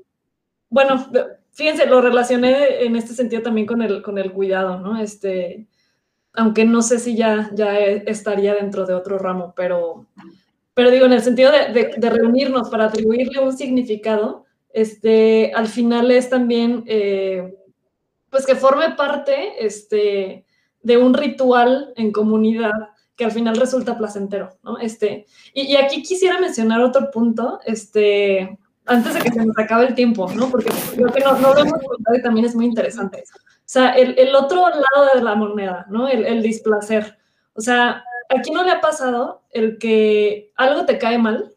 bueno, fíjense, lo relacioné en este sentido también con el, con el cuidado, ¿no? Este, aunque no sé si ya, ya estaría dentro de otro ramo, pero, pero digo, en el sentido de, reunirnos para atribuirle un significado, este, al final es también, eh, pues que forme parte este, de un ritual en comunidad que al final resulta placentero, ¿no? Este, y, aquí quisiera mencionar otro punto, este, antes de que se nos acabe el tiempo, ¿no? Porque creo que no, no lo hemos contado y también es muy interesante. O sea, el, otro lado de la moneda, ¿no? El, displacer. O sea, aquí no le ha pasado el que algo te cae mal,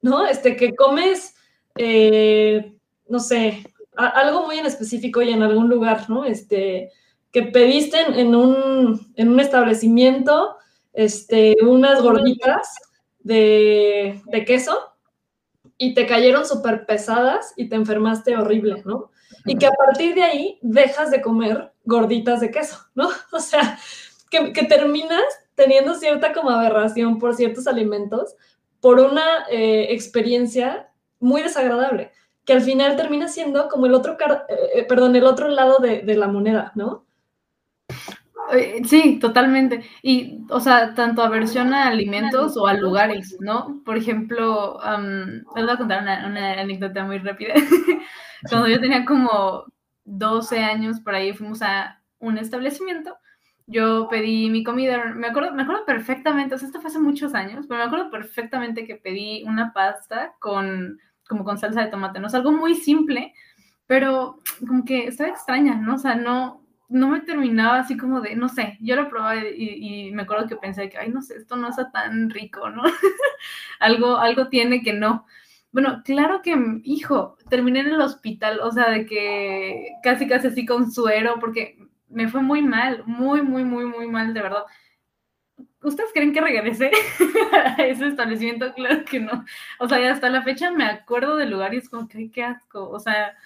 ¿no? Este, que comes, eh, no sé, algo muy en específico y en algún lugar, ¿no? Este, que pediste en, un, en un establecimiento este, unas gorditas de, de queso y te cayeron súper pesadas y te enfermaste horrible, ¿no? Y que a partir de ahí dejas de comer gorditas de queso, ¿no? O sea, que, que terminas teniendo cierta como aberración por ciertos alimentos por una eh, experiencia muy desagradable, que al final termina siendo como el otro, eh, eh, perdón, el otro lado de, de la moneda, ¿no? Sí, totalmente. Y, o sea, tanto aversión a alimentos o a lugares, ¿no? Por ejemplo, les voy a contar una, anécdota muy rápida. Cuando yo tenía como 12 años, por ahí fuimos a un establecimiento. Yo pedí mi comida, me acuerdo, me acuerdo perfectamente, o sea, esto fue hace muchos años, pero me acuerdo perfectamente que pedí una pasta con, como con salsa de tomate, ¿no? Es algo muy simple, pero como que estaba extraña, ¿no? O sea, no, no me terminaba así como de, no sé, yo lo probé y, me acuerdo que pensé que, ay, no sé, esto no está tan rico, ¿no? algo, algo tiene que no. Bueno, claro que, hijo, terminé en el hospital, o sea, de que casi, casi así con suero, porque me fue muy mal, muy, muy, muy, muy mal, de verdad. ¿Ustedes creen que regresé a ese establecimiento? Claro que no. O sea, hasta la fecha me acuerdo del lugar y es como que, qué asco. O sea,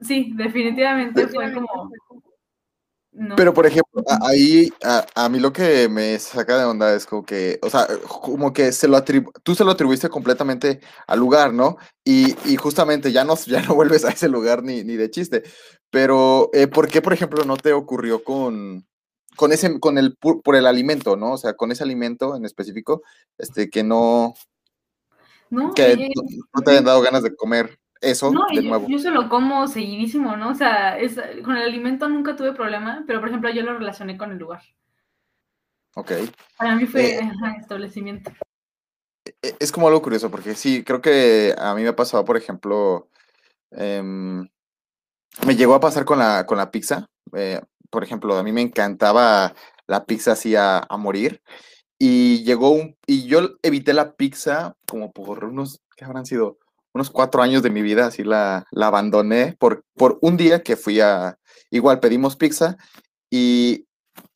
sí, definitivamente fue como pero, por ejemplo, ahí a, mí lo que me saca de onda es como que, o sea, como que se lo tú se lo atribuiste completamente al lugar, ¿no? Y, y, justamente ya no, ya no vuelves a ese lugar ni, ni de chiste. Pero, eh, ¿por qué, por ejemplo, no te ocurrió con, con ese, con el, por el alimento, ¿no? O sea, con ese alimento en específico, este, que no, no, que no te hayan dado ganas de comer eso no, de nuevo. Yo, se lo como seguidísimo, ¿no? O sea, es, con el alimento nunca tuve problema, pero por ejemplo yo lo relacioné con el lugar. Ok. Para mí fue eh, establecimiento. E, es como algo curioso, porque sí, creo que a mí me ha pasado, por ejemplo, em, me llegó a pasar con la, con la pizza. Eh, por ejemplo, a mí me encantaba la pizza así a, a morir. Y llegó un. Y yo evité la pizza como por unos. ¿Qué habrán sido? Unos cuatro años de mi vida, así la, la abandoné por, por un día que fui a, igual pedimos pizza y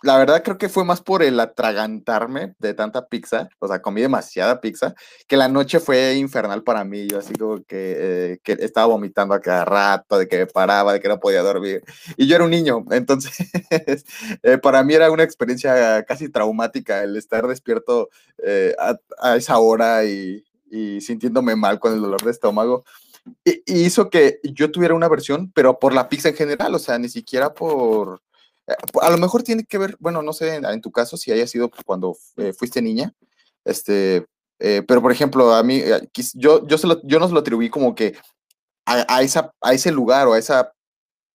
la verdad creo que fue más por el atragantarme de tanta pizza, o sea, comí demasiada pizza, que la noche fue infernal para mí, yo así como que, eh, que estaba vomitando a cada rato, de que me paraba, de que no podía dormir, y yo era un niño, entonces eh, para mí era una experiencia casi traumática el estar despierto eh, a, a, esa hora y, y sintiéndome mal con el dolor de estómago. Y, hizo que yo tuviera una versión, pero por la pizza en general, o sea, ni siquiera por... Eh, a lo mejor tiene que ver, bueno, no sé en, tu caso si haya sido cuando eh, fuiste niña, este, eh, pero por ejemplo, a mí, yo, yo, se lo, yo no se lo atribuí como que a, esa, a ese lugar o a esa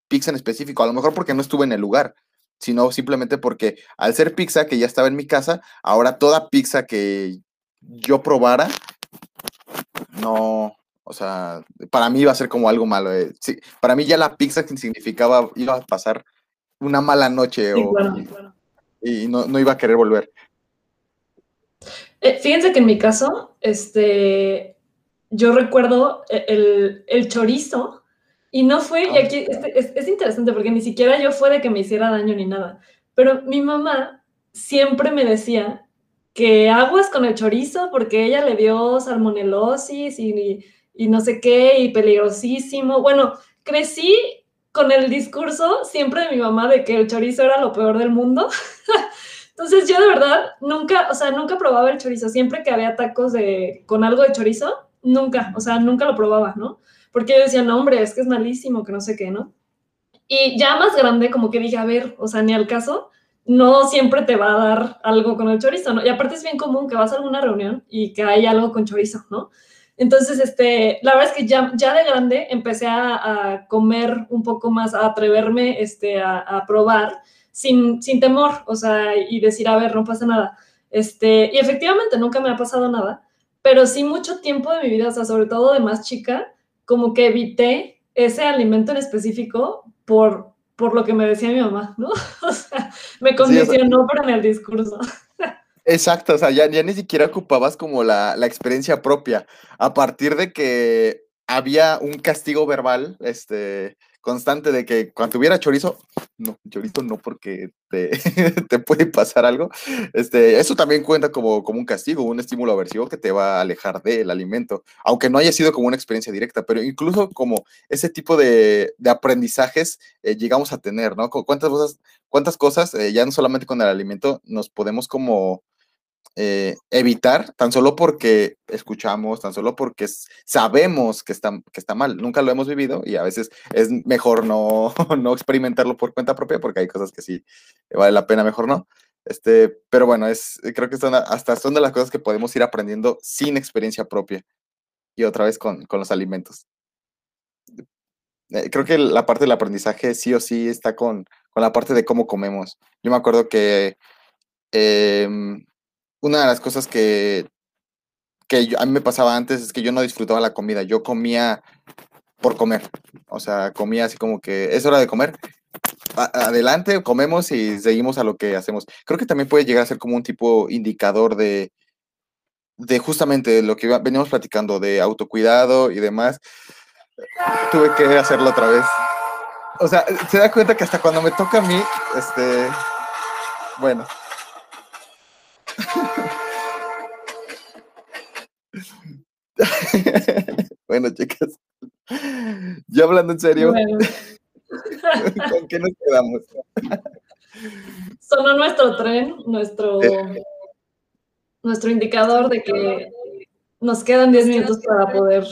pizza en específico, a lo mejor porque no estuve en el lugar, sino simplemente porque al ser pizza que ya estaba en mi casa, ahora toda pizza que yo probara no, o sea, para mí iba a ser como algo malo. Eh, sí, para mí ya la pizza significaba, iba a pasar una mala noche y no, iba a querer volver. Eh, fíjense que en mi caso, este, yo recuerdo e, el, chorizo Y no fue, y aquí este, es, es, interesante porque ni siquiera yo fue de que me hiciera daño ni nada, pero mi mamá siempre me decía que aguas con el chorizo porque ella le dio salmonelosis y, y no sé qué, y peligrosísimo. Bueno, crecí con el discurso siempre de mi mamá de que el chorizo era lo peor del mundo. Entonces yo de verdad nunca, o sea, nunca probaba el chorizo. Siempre que había tacos de, con algo de chorizo, nunca, o sea, nunca lo probaba, ¿no? Porque yo decía, no, hombre, es que es malísimo, que no sé qué, ¿no? Y ya más grande, como que dije, a ver, o sea, ni al caso, no siempre te va a dar algo con el chorizo, ¿no? Y aparte es bien común que vas a alguna reunión y que hay algo con chorizo, ¿no? Entonces, este, la verdad es que ya, ya de grande empecé a, comer un poco más, a atreverme este, a, probar sin, sin, temor, o sea, y decir, a ver, no pasa nada. Este, y efectivamente nunca me ha pasado nada, pero sí mucho tiempo de mi vida, o sea, sobre todo de más chica, como que evité ese alimento en específico por, por lo que me decía mi mamá, ¿no? O sea, me condicionó para en el discurso. Exacto, o sea, ya, ya ni siquiera ocupabas como la, la, experiencia propia. A partir de que había un castigo verbal, este, constante de que cuando tuviera chorizo, no, chorizo no porque te, te, puede pasar algo. Este, eso también cuenta como, como un castigo, un estímulo aversivo que te va a alejar del alimento, aunque no haya sido como una experiencia directa, pero incluso como ese tipo de, de aprendizajes eh, llegamos a tener, ¿no? ¿Cuántas cosas, cuántas cosas eh, ya no solamente con el alimento nos podemos como eh, evitar tan solo porque escuchamos, tan solo porque sabemos que está, que está mal. Nunca lo hemos vivido y a veces es mejor no, no experimentarlo por cuenta propia porque hay cosas que sí vale la pena, mejor no. Este, pero bueno, es, creo que son, hasta son de las cosas que podemos ir aprendiendo sin experiencia propia y otra vez con, con los alimentos. Eh, creo que la parte del aprendizaje sí o sí está con, con la parte de cómo comemos. Yo me acuerdo que eh, una de las cosas que, que a mí me pasaba antes es que yo no disfrutaba la comida, yo comía por comer, o sea, comía así como que es hora de comer, adelante, comemos y seguimos a lo que hacemos. Creo que también puede llegar a ser como un tipo indicador de, de justamente lo que veníamos platicando, de autocuidado y demás. Tuve que hacerlo otra vez. O sea, se da cuenta que hasta cuando me toca a mí, este, bueno, bueno, chicas, ya hablando en serio, ¿con qué nos quedamos? Sonó nuestro tren, nuestro, nuestro indicador de que nos quedan 10 minutos para poder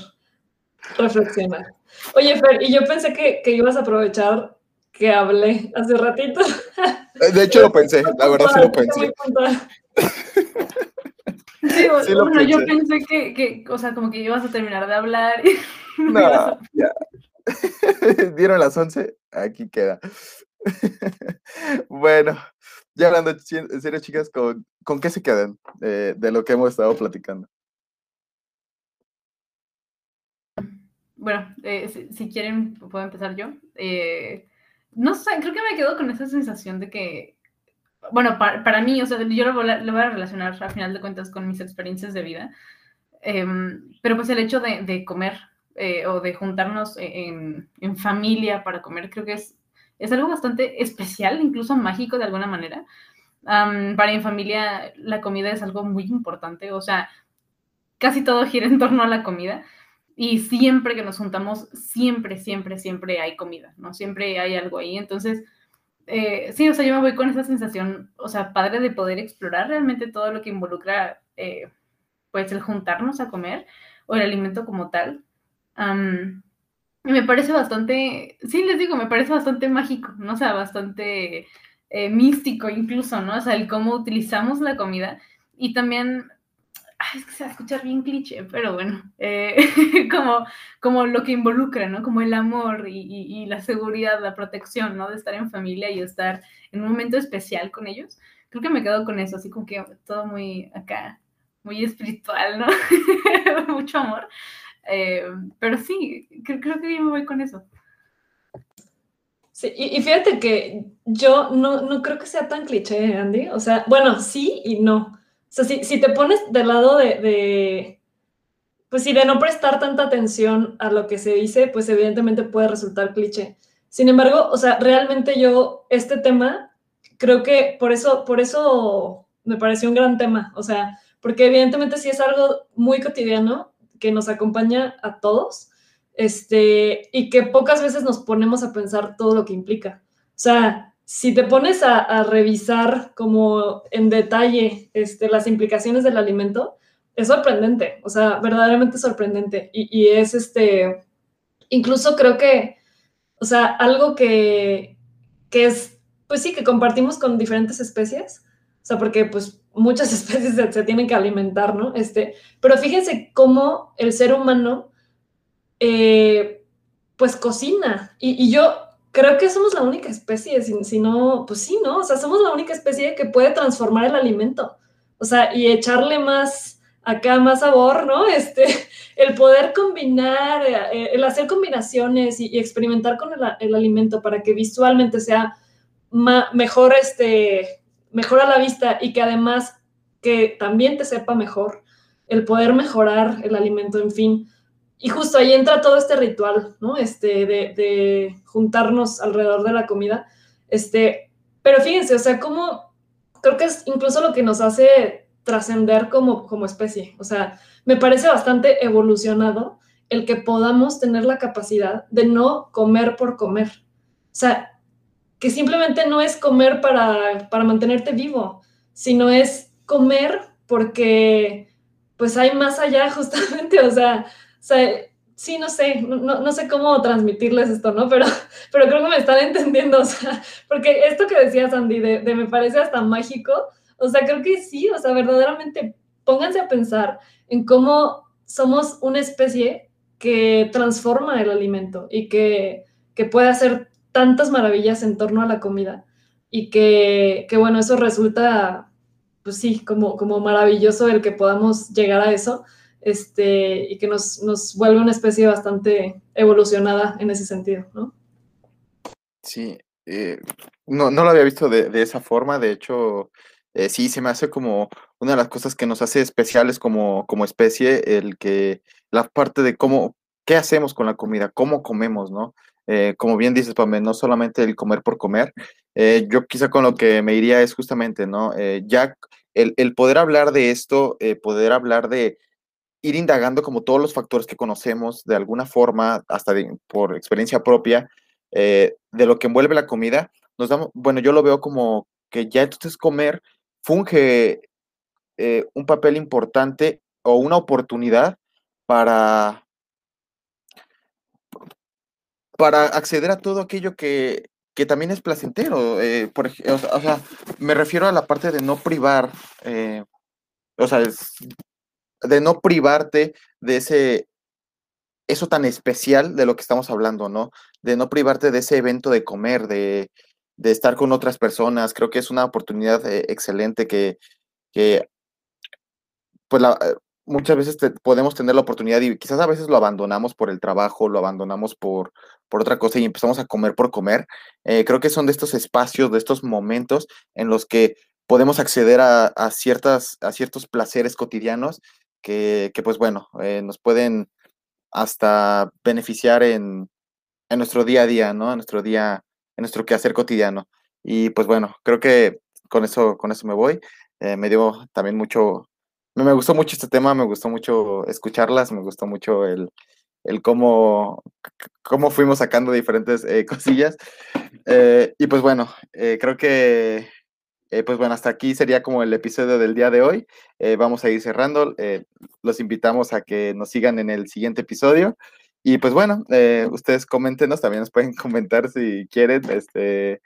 reflexionar. Oye, Fer, y yo pensé que, que ibas a aprovechar que hablé hace ratito. De hecho lo pensé, la verdad sí lo pensé. Sí, bueno, yo pensé que, que, o sea, como que ibas a terminar de hablar. Y no, ya. Dieron las 11, aquí queda. bueno, ya hablando en serio, chicas, ¿con, ¿con qué se quedan eh, de lo que hemos estado platicando? Bueno, eh, si, si, quieren, puedo empezar yo. Eh, no sé, creo que me quedo con esa sensación de que bueno, para, para, mí, o sea, yo lo, voy a relacionar al final de cuentas con mis experiencias de vida, em, pero pues el hecho de, de comer eh, o de juntarnos e, en, en, familia para comer, creo que es, es algo bastante especial, incluso mágico de alguna manera. Um, para mi familia la comida es algo muy importante, o sea, casi todo gira en torno a la comida. Y siempre que nos juntamos, siempre, siempre, siempre hay comida, ¿no? Siempre hay algo ahí. Entonces, eh, sí, o sea, yo me voy con esa sensación, o sea, padre de poder explorar realmente todo lo que involucra, eh, pues, el juntarnos a comer o el alimento como tal. y me parece bastante, sí, les digo, me parece bastante mágico, ¿no? O sea, bastante eh, místico incluso, ¿no? O sea, el cómo utilizamos la comida y también es que se va a escuchar bien cliché, pero bueno, eh, como, como lo que involucra, ¿no? Como el amor y, y, la seguridad, la protección, ¿no? De estar en familia y estar en un momento especial con ellos. Creo que me quedo con eso, así como que todo muy acá, muy espiritual, ¿no? Mucho amor. Eh, pero sí, creo, creo, que yo me voy con eso. Sí, y, y, fíjate que yo no, no creo que sea tan cliché, Andy. O sea, bueno, sí y no. Sea, si, te pones del lado de, pues sí, de no prestar tanta atención a lo que se dice, pues evidentemente puede resultar cliché. Sin embargo, o sea, realmente yo este tema creo que por eso, por eso me pareció un gran tema, o sea, porque evidentemente sí es algo muy cotidiano que nos acompaña a todos, este, y que pocas veces nos ponemos a pensar todo lo que implica. O sea, si te pones a, revisar como en detalle este, las implicaciones del alimento, es sorprendente, o sea, verdaderamente sorprendente. Y, es este, incluso creo que, o sea, algo que, que es, pues sí, que compartimos con diferentes especies, o sea, porque pues muchas especies se, tienen que alimentar, ¿no? Este, pero fíjense cómo el ser humano, eh, pues cocina. Y, yo creo que somos la única especie, si, no, pues sí, ¿no? O sea, somos la única especie que puede transformar el alimento. O sea, y echarle más, acá más sabor, ¿no? Este, el poder combinar, eh, el hacer combinaciones y, experimentar con el, alimento para que visualmente sea mejor, este, mejor a la vista y que además que también te sepa mejor, el poder mejorar el alimento, en fin. Y justo ahí entra todo este ritual, ¿no? Este, de, juntarnos alrededor de la comida. Este, pero fíjense, o sea, como creo que es incluso lo que nos hace trascender como, como especie. O sea, me parece bastante evolucionado el que podamos tener la capacidad de no comer por comer. O sea, que simplemente no es comer para, mantenerte vivo, sino es comer porque pues hay más allá justamente, o sea, sí, no sé, no, sé cómo transmitirles esto, ¿no? Pero, pero creo que me están entendiendo, o sea, porque esto que decía Sandy, de, de me parece hasta mágico, o sea, creo que sí, o sea, verdaderamente pónganse a pensar en cómo somos una especie que transforma el alimento y que, que puede hacer tantas maravillas en torno a la comida y que, bueno, eso resulta, pues sí, como, como maravilloso el que podamos llegar a eso este, y que nos, nos vuelve una especie bastante evolucionada en ese sentido, ¿no? Sí, eh, no, no, lo había visto de, esa forma, de hecho, eh, sí, se me hace como una de las cosas que nos hace especiales como, como especie, el que la parte de cómo, qué hacemos con la comida, cómo comemos, ¿no? Eh, como bien dices, Pame, no solamente el comer por comer. Eh, yo quizá con lo que me iría es justamente, ¿no? Eh, ya el, poder hablar de esto, poder hablar de ir indagando como todos los factores que conocemos de alguna forma, hasta por experiencia propia, de lo que envuelve la comida, nos damos, bueno, yo lo veo como que ya entonces comer funge un papel importante o una oportunidad para para acceder a todo aquello que, también es placentero. Eh, por, o, sea, me refiero a la parte de no privar, eh, o sea, de no privarte de ese, eso tan especial de lo que estamos hablando, ¿no? De no privarte de ese evento de comer, de, estar con otras personas. Creo que es una oportunidad eh, excelente que, que pues la, muchas veces podemos tener la oportunidad y quizás a veces lo abandonamos por el trabajo, lo abandonamos por, por otra cosa y empezamos a comer por comer. Eh, creo que son de estos espacios, de estos momentos en los que podemos acceder a, ciertas, a ciertos placeres cotidianos que, pues bueno, eh, nos pueden hasta beneficiar en, en, nuestro día a día, ¿no? En nuestro día, en nuestro quehacer cotidiano. Y pues bueno, creo que con eso, con eso me voy. Eh, me dio también mucho, me, gustó mucho este tema, me gustó mucho escucharlas, me gustó mucho el, el cómo, cómo fuimos sacando diferentes eh, cosillas. Eh, y pues bueno, eh, creo que, pues bueno, hasta aquí sería como el episodio del día de hoy. vamos a ir cerrando. los invitamos a que nos sigan en el siguiente episodio. Y pues bueno, ustedes coméntenos, también nos pueden comentar si quieren, este,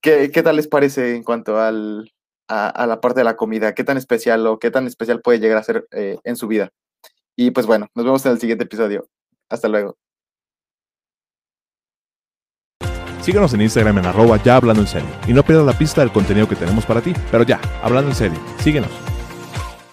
¿qué, qué tal les parece en cuanto al, a, la parte de la comida, qué tan especial o qué tan especial puede llegar a ser eh, en su vida. Y pues bueno, nos vemos en el siguiente episodio. Hasta luego. Síguenos en Instagram en arroba ya hablando en serio. Y no pierdas la pista del contenido que tenemos para ti. Pero ya, hablando en serio, síguenos.